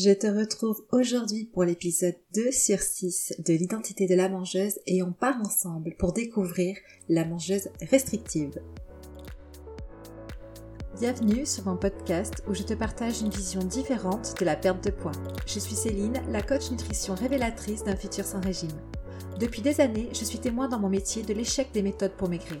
Je te retrouve aujourd'hui pour l'épisode 2 sur 6 de l'identité de la mangeuse et on part ensemble pour découvrir la mangeuse restrictive. Bienvenue sur mon podcast où je te partage une vision différente de la perte de poids. Je suis Céline, la coach nutrition révélatrice d'un futur sans régime. Depuis des années, je suis témoin dans mon métier de l'échec des méthodes pour maigrir.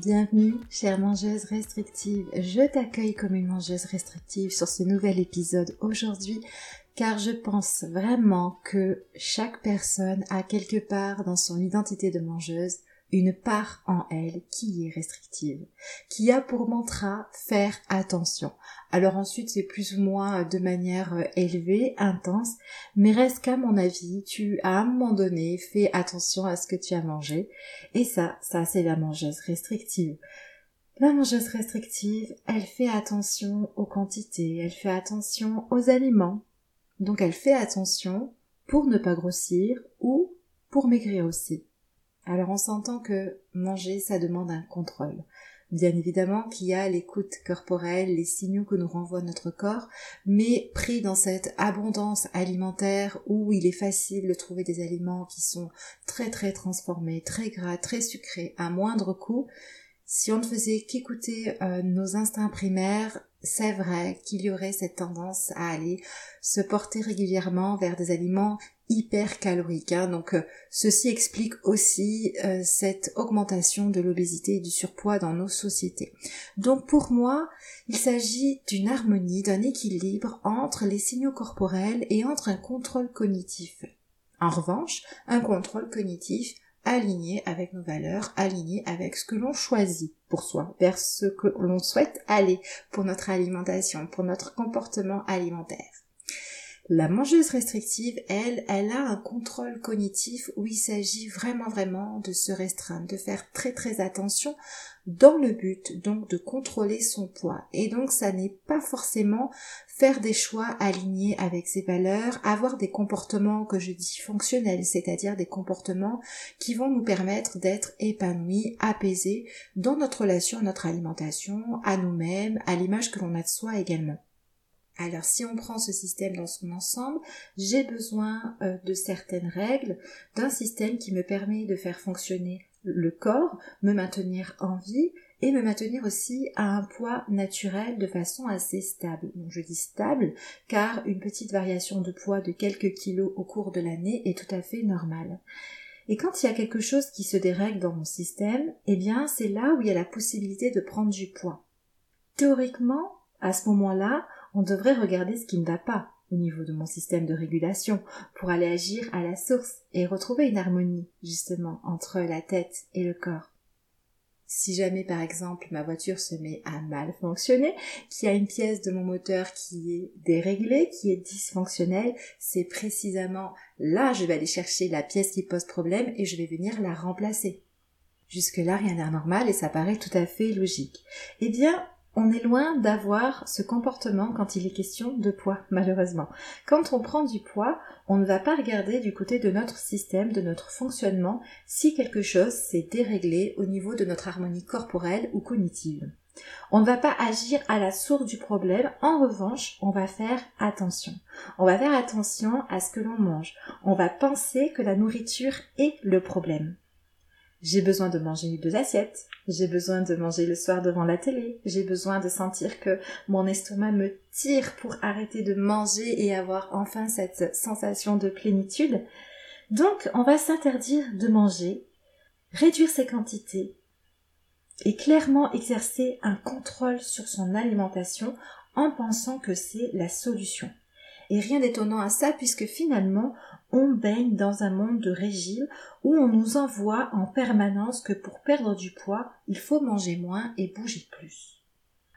Bienvenue, chère mangeuse restrictive. Je t'accueille comme une mangeuse restrictive sur ce nouvel épisode aujourd'hui car je pense vraiment que chaque personne a quelque part dans son identité de mangeuse une part en elle qui est restrictive, qui a pour mantra faire attention. Alors ensuite c'est plus ou moins de manière euh, élevée, intense, mais reste qu'à mon avis, tu à un moment donné fait attention à ce que tu as mangé, et ça, ça c'est la mangeuse restrictive. La mangeuse restrictive, elle fait attention aux quantités, elle fait attention aux aliments, donc elle fait attention pour ne pas grossir ou pour maigrir aussi. Alors on s'entend que manger, ça demande un contrôle. Bien évidemment qu'il y a l'écoute corporelle, les signaux que nous renvoie notre corps, mais pris dans cette abondance alimentaire où il est facile de trouver des aliments qui sont très très transformés, très gras, très sucrés, à moindre coût, si on ne faisait qu'écouter euh, nos instincts primaires, c'est vrai qu'il y aurait cette tendance à aller se porter régulièrement vers des aliments hyper calorique. Hein. Donc euh, ceci explique aussi euh, cette augmentation de l'obésité et du surpoids dans nos sociétés. Donc pour moi, il s'agit d'une harmonie, d'un équilibre entre les signaux corporels et entre un contrôle cognitif. En revanche, un contrôle cognitif aligné avec nos valeurs, aligné avec ce que l'on choisit pour soi, vers ce que l'on souhaite aller pour notre alimentation, pour notre comportement alimentaire. La mangeuse restrictive, elle, elle a un contrôle cognitif où il s'agit vraiment vraiment de se restreindre, de faire très très attention dans le but donc de contrôler son poids. Et donc ça n'est pas forcément faire des choix alignés avec ses valeurs, avoir des comportements que je dis fonctionnels, c'est-à-dire des comportements qui vont nous permettre d'être épanouis, apaisés dans notre relation à notre alimentation, à nous-mêmes, à l'image que l'on a de soi également. Alors si on prend ce système dans son ensemble, j'ai besoin euh, de certaines règles, d'un système qui me permet de faire fonctionner le corps, me maintenir en vie et me maintenir aussi à un poids naturel de façon assez stable. Donc je dis stable car une petite variation de poids de quelques kilos au cours de l'année est tout à fait normale. Et quand il y a quelque chose qui se dérègle dans mon système, eh bien c'est là où il y a la possibilité de prendre du poids. Théoriquement, à ce moment-là, on devrait regarder ce qui ne va pas au niveau de mon système de régulation pour aller agir à la source et retrouver une harmonie justement entre la tête et le corps. Si jamais par exemple ma voiture se met à mal fonctionner, qu'il y a une pièce de mon moteur qui est déréglée, qui est dysfonctionnelle, c'est précisément là je vais aller chercher la pièce qui pose problème et je vais venir la remplacer. Jusque-là, rien n'est normal et ça paraît tout à fait logique. Eh bien, on est loin d'avoir ce comportement quand il est question de poids, malheureusement. Quand on prend du poids, on ne va pas regarder du côté de notre système, de notre fonctionnement, si quelque chose s'est déréglé au niveau de notre harmonie corporelle ou cognitive. On ne va pas agir à la source du problème, en revanche, on va faire attention. On va faire attention à ce que l'on mange. On va penser que la nourriture est le problème. J'ai besoin de manger deux assiettes. J'ai besoin de manger le soir devant la télé. J'ai besoin de sentir que mon estomac me tire pour arrêter de manger et avoir enfin cette sensation de plénitude. Donc, on va s'interdire de manger, réduire ses quantités et clairement exercer un contrôle sur son alimentation en pensant que c'est la solution. Et rien d'étonnant à ça puisque finalement on baigne dans un monde de régime où on nous envoie en permanence que pour perdre du poids, il faut manger moins et bouger plus.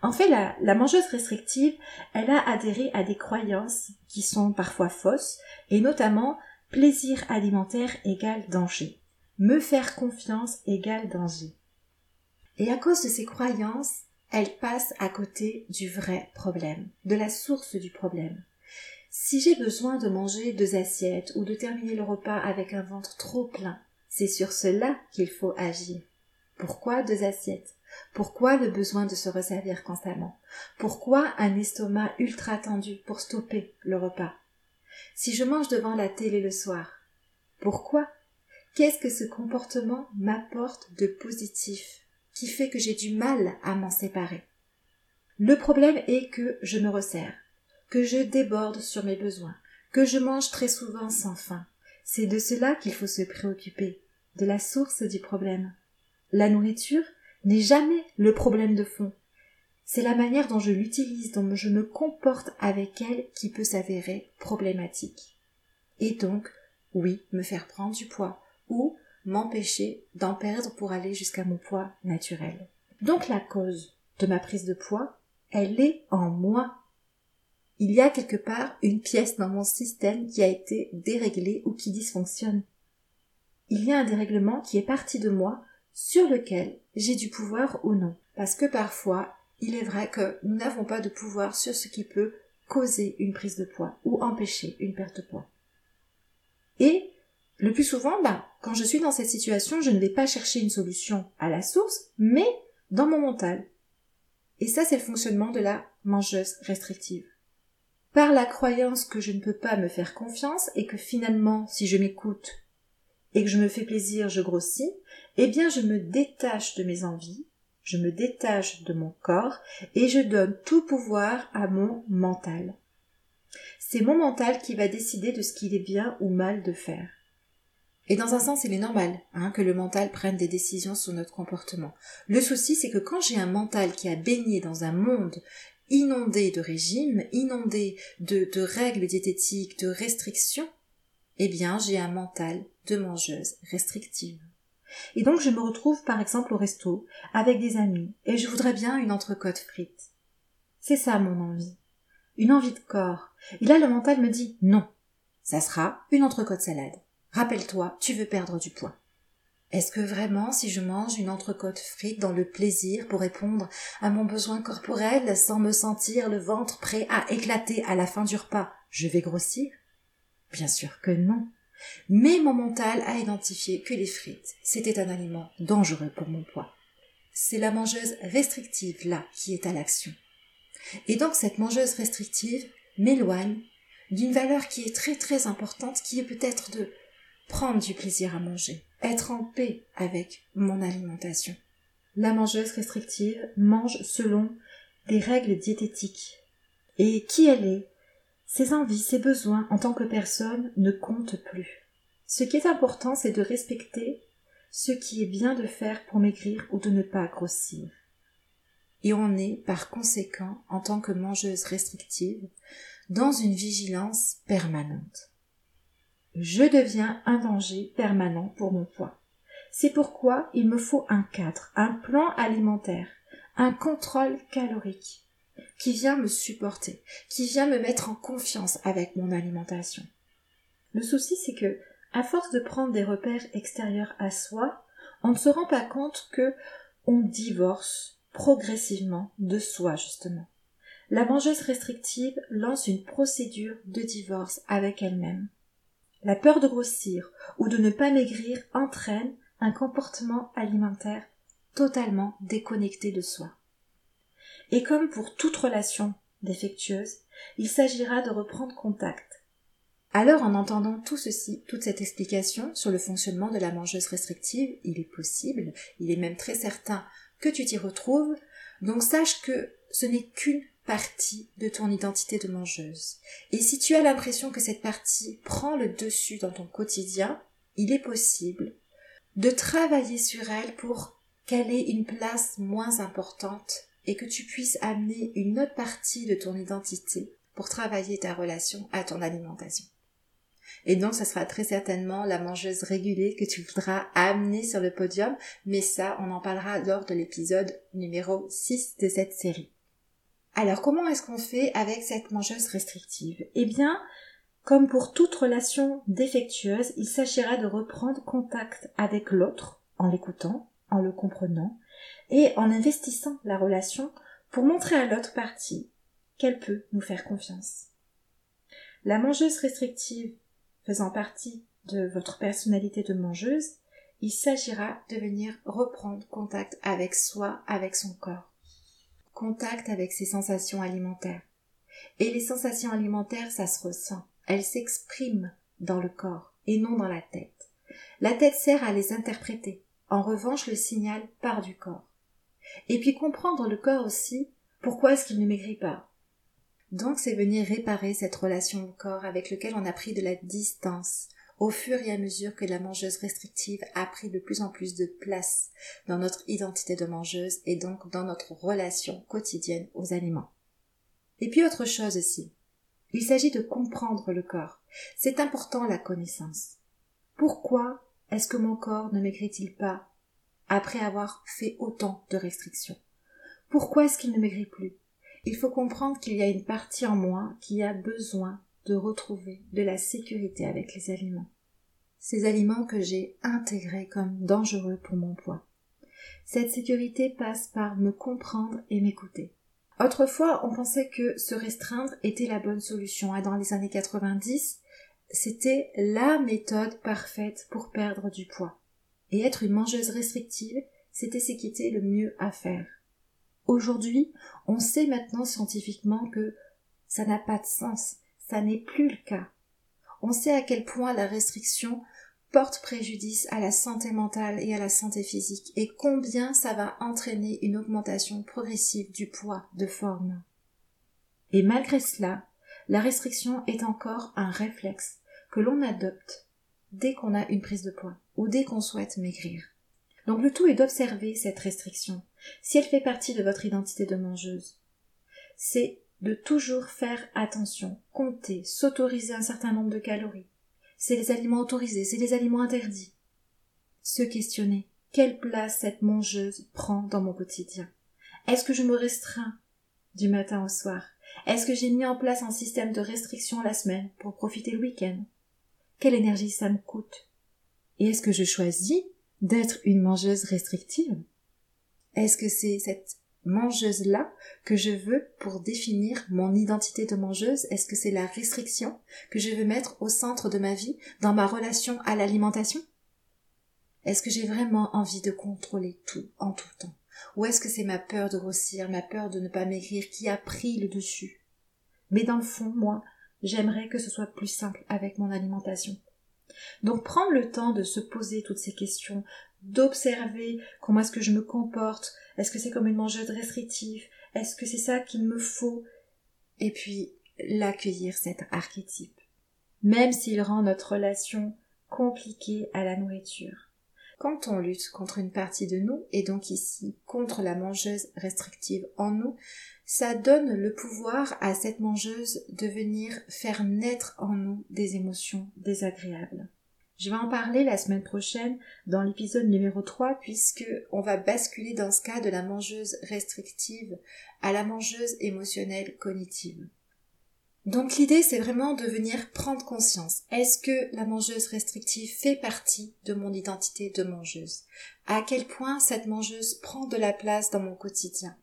En fait, la, la, mangeuse restrictive, elle a adhéré à des croyances qui sont parfois fausses, et notamment plaisir alimentaire égale danger. me faire confiance égale danger. Et à cause de ces croyances, elle passe à côté du vrai problème, de la source du problème. Si j'ai besoin de manger deux assiettes ou de terminer le repas avec un ventre trop plein, c'est sur cela qu'il faut agir. Pourquoi deux assiettes? Pourquoi le besoin de se resservir constamment? Pourquoi un estomac ultra tendu pour stopper le repas? Si je mange devant la télé le soir, pourquoi? Qu'est-ce que ce comportement m'apporte de positif qui fait que j'ai du mal à m'en séparer? Le problème est que je me resserre, que je déborde sur mes besoins, que je mange très souvent sans faim. C'est de cela qu'il faut se préoccuper, de la source du problème. La nourriture n'est jamais le problème de fond. C'est la manière dont je l'utilise, dont je me comporte avec elle qui peut s'avérer problématique. Et donc, oui, me faire prendre du poids, ou m'empêcher d'en perdre pour aller jusqu'à mon poids naturel. Donc la cause de ma prise de poids, elle est en moi. Il y a quelque part une pièce dans mon système qui a été déréglée ou qui dysfonctionne. Il y a un dérèglement qui est parti de moi sur lequel j'ai du pouvoir ou non. Parce que parfois, il est vrai que nous n'avons pas de pouvoir sur ce qui peut causer une prise de poids ou empêcher une perte de poids. Et le plus souvent, bah, quand je suis dans cette situation, je ne vais pas chercher une solution à la source, mais dans mon mental. Et ça, c'est le fonctionnement de la mangeuse restrictive. Par la croyance que je ne peux pas me faire confiance et que finalement, si je m'écoute et que je me fais plaisir, je grossis, eh bien, je me détache de mes envies, je me détache de mon corps et je donne tout pouvoir à mon mental. C'est mon mental qui va décider de ce qu'il est bien ou mal de faire. Et dans un sens, il est normal hein, que le mental prenne des décisions sur notre comportement. Le souci, c'est que quand j'ai un mental qui a baigné dans un monde inondé de régimes, inondé de, de règles diététiques, de restrictions, eh bien, j'ai un mental de mangeuse restrictive. Et donc, je me retrouve par exemple au resto avec des amis et je voudrais bien une entrecôte frite. C'est ça mon envie. Une envie de corps. Et là, le mental me dit non. Ça sera une entrecôte salade. Rappelle-toi, tu veux perdre du poids. Est-ce que vraiment, si je mange une entrecôte frite dans le plaisir pour répondre à mon besoin corporel sans me sentir le ventre prêt à éclater à la fin du repas, je vais grossir? Bien sûr que non. Mais mon mental a identifié que les frites, c'était un aliment dangereux pour mon poids. C'est la mangeuse restrictive là qui est à l'action. Et donc cette mangeuse restrictive m'éloigne d'une valeur qui est très très importante, qui est peut-être de prendre du plaisir à manger, être en paix avec mon alimentation. La mangeuse restrictive mange selon des règles diététiques. Et qui elle est, ses envies, ses besoins en tant que personne ne comptent plus. Ce qui est important, c'est de respecter ce qui est bien de faire pour maigrir ou de ne pas grossir. Et on est, par conséquent, en tant que mangeuse restrictive, dans une vigilance permanente je deviens un danger permanent pour mon poids. C'est pourquoi il me faut un cadre, un plan alimentaire, un contrôle calorique qui vient me supporter, qui vient me mettre en confiance avec mon alimentation. Le souci, c'est que, à force de prendre des repères extérieurs à soi, on ne se rend pas compte que on divorce progressivement de soi, justement. La mangeuse restrictive lance une procédure de divorce avec elle-même. La peur de grossir ou de ne pas maigrir entraîne un comportement alimentaire totalement déconnecté de soi. Et comme pour toute relation défectueuse, il s'agira de reprendre contact. Alors, en entendant tout ceci, toute cette explication sur le fonctionnement de la mangeuse restrictive, il est possible, il est même très certain que tu t'y retrouves, donc sache que ce n'est qu'une partie de ton identité de mangeuse. Et si tu as l'impression que cette partie prend le dessus dans ton quotidien, il est possible de travailler sur elle pour qu'elle ait une place moins importante et que tu puisses amener une autre partie de ton identité pour travailler ta relation à ton alimentation. Et donc, ce sera très certainement la mangeuse régulée que tu voudras amener sur le podium, mais ça, on en parlera lors de l'épisode numéro 6 de cette série. Alors comment est-ce qu'on fait avec cette mangeuse restrictive? Eh bien, Comme pour toute relation défectueuse, il s'agira de reprendre contact avec l'autre en l'écoutant, en le comprenant et en investissant la relation pour montrer à l'autre partie qu'elle peut nous faire confiance. La mangeuse restrictive faisant partie de votre personnalité de mangeuse, il s'agira de venir reprendre contact avec soi, avec son corps. Contact avec ses sensations alimentaires. Et les sensations alimentaires, ça se ressent. Elles s'expriment dans le corps et non dans la tête. La tête sert à les interpréter. En revanche, le signal part du corps. Et puis comprendre le corps aussi, pourquoi est-ce qu'il ne maigrit pas? Donc c'est venir réparer cette relation au corps avec lequel on a pris de la distance au fur et à mesure que la mangeuse restrictive a pris de plus en plus de place dans notre identité de mangeuse et donc dans notre relation quotidienne aux aliments. Et puis autre chose aussi. Il s'agit de comprendre le corps. C'est important la connaissance. Pourquoi est-ce que mon corps ne maigrit-il pas après avoir fait autant de restrictions? Pourquoi est-ce qu'il ne maigrit plus? Il faut comprendre qu'il y a une partie en moi qui a besoin de retrouver de la sécurité avec les aliments. Ces aliments que j'ai intégrés comme dangereux pour mon poids. Cette sécurité passe par me comprendre et m'écouter. Autrefois, on pensait que se restreindre était la bonne solution. Dans les années 90, c'était la méthode parfaite pour perdre du poids. Et être une mangeuse restrictive, c'était ce qui était le mieux à faire. Aujourd'hui, on sait maintenant scientifiquement que ça n'a pas de sens, ça n'est plus le cas. On sait à quel point la restriction porte préjudice à la santé mentale et à la santé physique et combien ça va entraîner une augmentation progressive du poids de forme. Et malgré cela, la restriction est encore un réflexe que l'on adopte dès qu'on a une prise de poids ou dès qu'on souhaite maigrir. Donc le tout est d'observer cette restriction, si elle fait partie de votre identité de mangeuse. C'est de toujours faire attention, compter, s'autoriser un certain nombre de calories. C'est les aliments autorisés, c'est les aliments interdits. Se questionner. Quelle place cette mangeuse prend dans mon quotidien? Est-ce que je me restreins du matin au soir? Est-ce que j'ai mis en place un système de restriction la semaine pour profiter le week-end? Quelle énergie ça me coûte? Et est-ce que je choisis d'être une mangeuse restrictive? Est-ce que c'est cette mangeuse-là que je veux pour définir mon identité de mangeuse. Est-ce que c'est la restriction que je veux mettre au centre de ma vie, dans ma relation à l'alimentation? Est-ce que j'ai vraiment envie de contrôler tout en tout temps? Ou est-ce que c'est ma peur de grossir, ma peur de ne pas maigrir qui a pris le dessus? Mais dans le fond, moi, j'aimerais que ce soit plus simple avec mon alimentation. Donc prendre le temps de se poser toutes ces questions, d'observer comment est-ce que je me comporte, est-ce que c'est comme une mangeuse restrictive, est-ce que c'est ça qu'il me faut, et puis l'accueillir cet archétype, même s'il rend notre relation compliquée à la nourriture. Quand on lutte contre une partie de nous, et donc ici contre la mangeuse restrictive en nous, ça donne le pouvoir à cette mangeuse de venir faire naître en nous des émotions désagréables. Je vais en parler la semaine prochaine dans l'épisode numéro 3 puisque on va basculer dans ce cas de la mangeuse restrictive à la mangeuse émotionnelle cognitive. Donc l'idée c'est vraiment de venir prendre conscience. Est-ce que la mangeuse restrictive fait partie de mon identité de mangeuse? À quel point cette mangeuse prend de la place dans mon quotidien?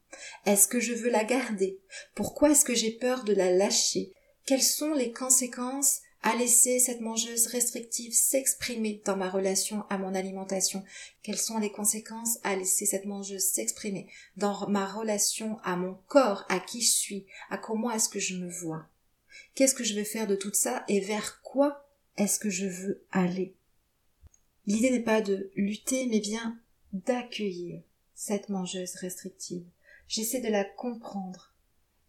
Est-ce que je veux la garder? Pourquoi est-ce que j'ai peur de la lâcher? Quelles sont les conséquences à laisser cette mangeuse restrictive s'exprimer dans ma relation à mon alimentation? Quelles sont les conséquences à laisser cette mangeuse s'exprimer dans ma relation à mon corps, à qui je suis, à comment est-ce que je me vois? Qu'est-ce que je vais faire de tout ça et vers quoi est-ce que je veux aller L'idée n'est pas de lutter, mais bien d'accueillir cette mangeuse restrictive. J'essaie de la comprendre.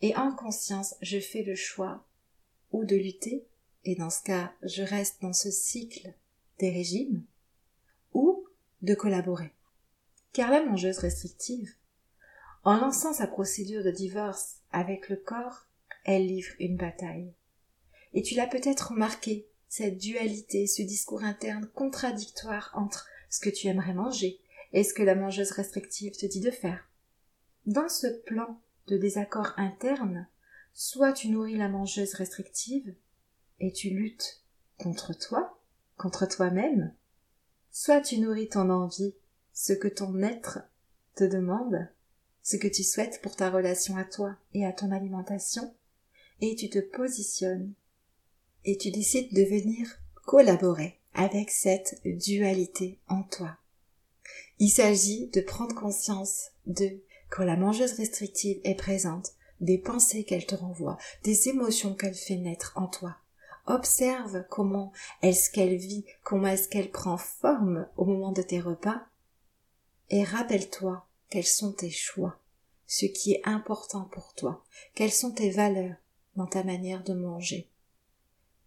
Et en conscience, je fais le choix ou de lutter et dans ce cas je reste dans ce cycle des régimes, ou de collaborer. Car la mangeuse restrictive, en lançant sa procédure de divorce avec le corps, elle livre une bataille. Et tu l'as peut-être remarqué, cette dualité, ce discours interne contradictoire entre ce que tu aimerais manger et ce que la mangeuse restrictive te dit de faire. Dans ce plan de désaccord interne, soit tu nourris la mangeuse restrictive, et tu luttes contre toi, contre toi-même, soit tu nourris ton envie, ce que ton être te demande, ce que tu souhaites pour ta relation à toi et à ton alimentation, et tu te positionnes et tu décides de venir collaborer avec cette dualité en toi. Il s'agit de prendre conscience de quand la mangeuse restrictive est présente, des pensées qu'elle te renvoie, des émotions qu'elle fait naître en toi. Observe comment est-ce qu'elle vit, comment est-ce qu'elle prend forme au moment de tes repas, et rappelle-toi quels sont tes choix, ce qui est important pour toi, quelles sont tes valeurs dans ta manière de manger.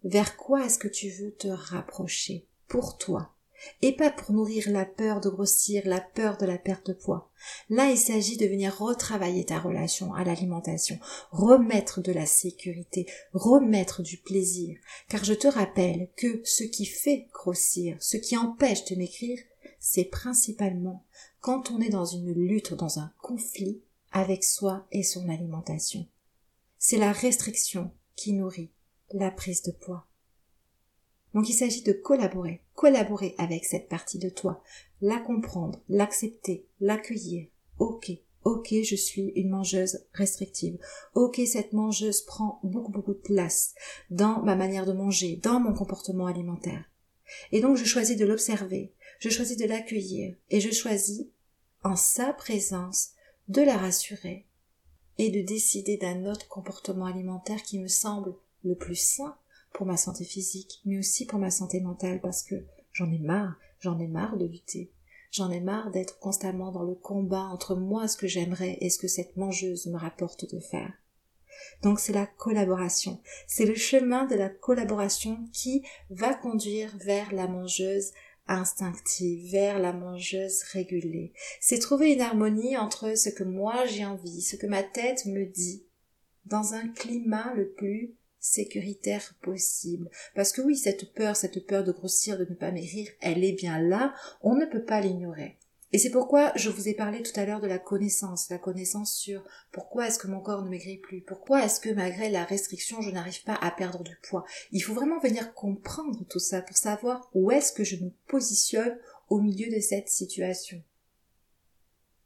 Vers quoi est-ce que tu veux te rapprocher? Pour toi et pas pour nourrir la peur de grossir, la peur de la perte de poids. Là, il s'agit de venir retravailler ta relation à l'alimentation, remettre de la sécurité, remettre du plaisir, car je te rappelle que ce qui fait grossir, ce qui empêche de maigrir, c'est principalement quand on est dans une lutte, dans un conflit avec soi et son alimentation. C'est la restriction qui nourrit la prise de poids. Donc il s'agit de collaborer, collaborer avec cette partie de toi, la comprendre, l'accepter, l'accueillir. Ok, ok, je suis une mangeuse restrictive. Ok, cette mangeuse prend beaucoup beaucoup de place dans ma manière de manger, dans mon comportement alimentaire. Et donc je choisis de l'observer, je choisis de l'accueillir et je choisis, en sa présence, de la rassurer et de décider d'un autre comportement alimentaire qui me semble le plus sain pour ma santé physique, mais aussi pour ma santé mentale, parce que j'en ai marre, j'en ai marre de lutter. J'en ai marre d'être constamment dans le combat entre moi ce que j'aimerais et ce que cette mangeuse me rapporte de faire. Donc c'est la collaboration. C'est le chemin de la collaboration qui va conduire vers la mangeuse instinctive, vers la mangeuse régulée. C'est trouver une harmonie entre ce que moi j'ai envie, ce que ma tête me dit, dans un climat le plus sécuritaire possible. Parce que oui, cette peur, cette peur de grossir, de ne pas maigrir, elle est bien là, on ne peut pas l'ignorer. Et c'est pourquoi je vous ai parlé tout à l'heure de la connaissance, la connaissance sur pourquoi est-ce que mon corps ne maigrit plus, pourquoi est-ce que malgré la restriction je n'arrive pas à perdre du poids. Il faut vraiment venir comprendre tout ça pour savoir où est-ce que je me positionne au milieu de cette situation.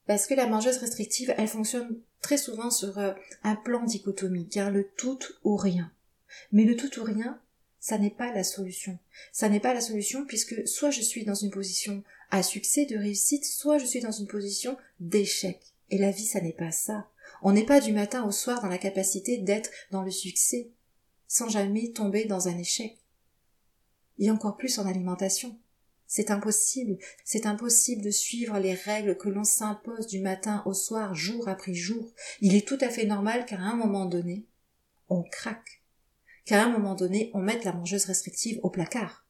Parce que la mangeuse restrictive, elle fonctionne très souvent sur euh, un plan dichotomique, hein, le tout ou rien. Mais le tout ou rien, ça n'est pas la solution. Ça n'est pas la solution puisque soit je suis dans une position à succès, de réussite, soit je suis dans une position d'échec. Et la vie, ça n'est pas ça. On n'est pas du matin au soir dans la capacité d'être dans le succès, sans jamais tomber dans un échec. Et encore plus en alimentation. C'est impossible, c'est impossible de suivre les règles que l'on s'impose du matin au soir, jour après jour. Il est tout à fait normal qu'à un moment donné, on craque qu'à un moment donné, on mette la mangeuse restrictive au placard.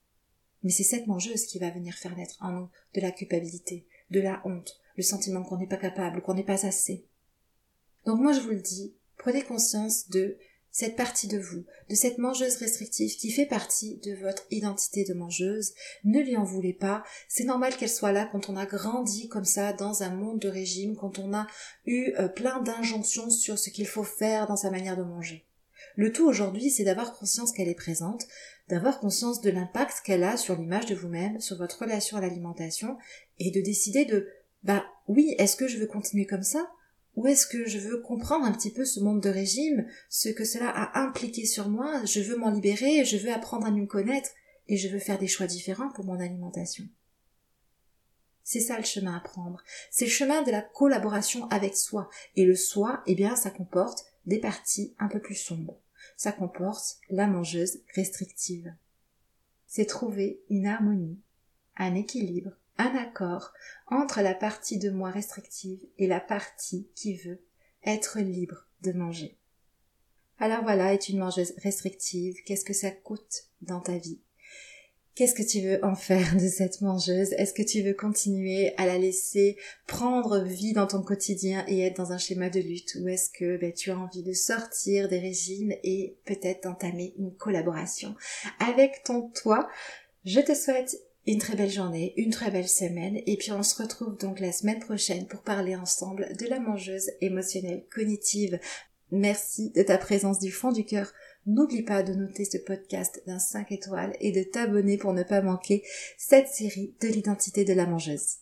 Mais c'est cette mangeuse qui va venir faire naître en nous de la culpabilité, de la honte, le sentiment qu'on n'est pas capable, qu'on n'est pas assez. Donc moi je vous le dis, prenez conscience de cette partie de vous, de cette mangeuse restrictive qui fait partie de votre identité de mangeuse. Ne lui en voulez pas. C'est normal qu'elle soit là quand on a grandi comme ça dans un monde de régime, quand on a eu euh, plein d'injonctions sur ce qu'il faut faire dans sa manière de manger. Le tout aujourd'hui, c'est d'avoir conscience qu'elle est présente, d'avoir conscience de l'impact qu'elle a sur l'image de vous-même, sur votre relation à l'alimentation, et de décider de, bah oui, est-ce que je veux continuer comme ça? Ou est-ce que je veux comprendre un petit peu ce monde de régime, ce que cela a impliqué sur moi, je veux m'en libérer, je veux apprendre à mieux connaître, et je veux faire des choix différents pour mon alimentation. C'est ça le chemin à prendre. C'est le chemin de la collaboration avec soi. Et le soi, eh bien, ça comporte des parties un peu plus sombres ça comporte la mangeuse restrictive. C'est trouver une harmonie, un équilibre, un accord entre la partie de moi restrictive et la partie qui veut être libre de manger. Alors voilà, est une mangeuse restrictive, qu'est-ce que ça coûte dans ta vie? Qu'est-ce que tu veux en faire de cette mangeuse? Est-ce que tu veux continuer à la laisser prendre vie dans ton quotidien et être dans un schéma de lutte? Ou est-ce que ben, tu as envie de sortir des régimes et peut-être d'entamer une collaboration avec ton toi? Je te souhaite une très belle journée, une très belle semaine et puis on se retrouve donc la semaine prochaine pour parler ensemble de la mangeuse émotionnelle cognitive. Merci de ta présence du fond du cœur N'oublie pas de noter ce podcast d'un 5 étoiles et de t'abonner pour ne pas manquer cette série de l'identité de la mangeuse.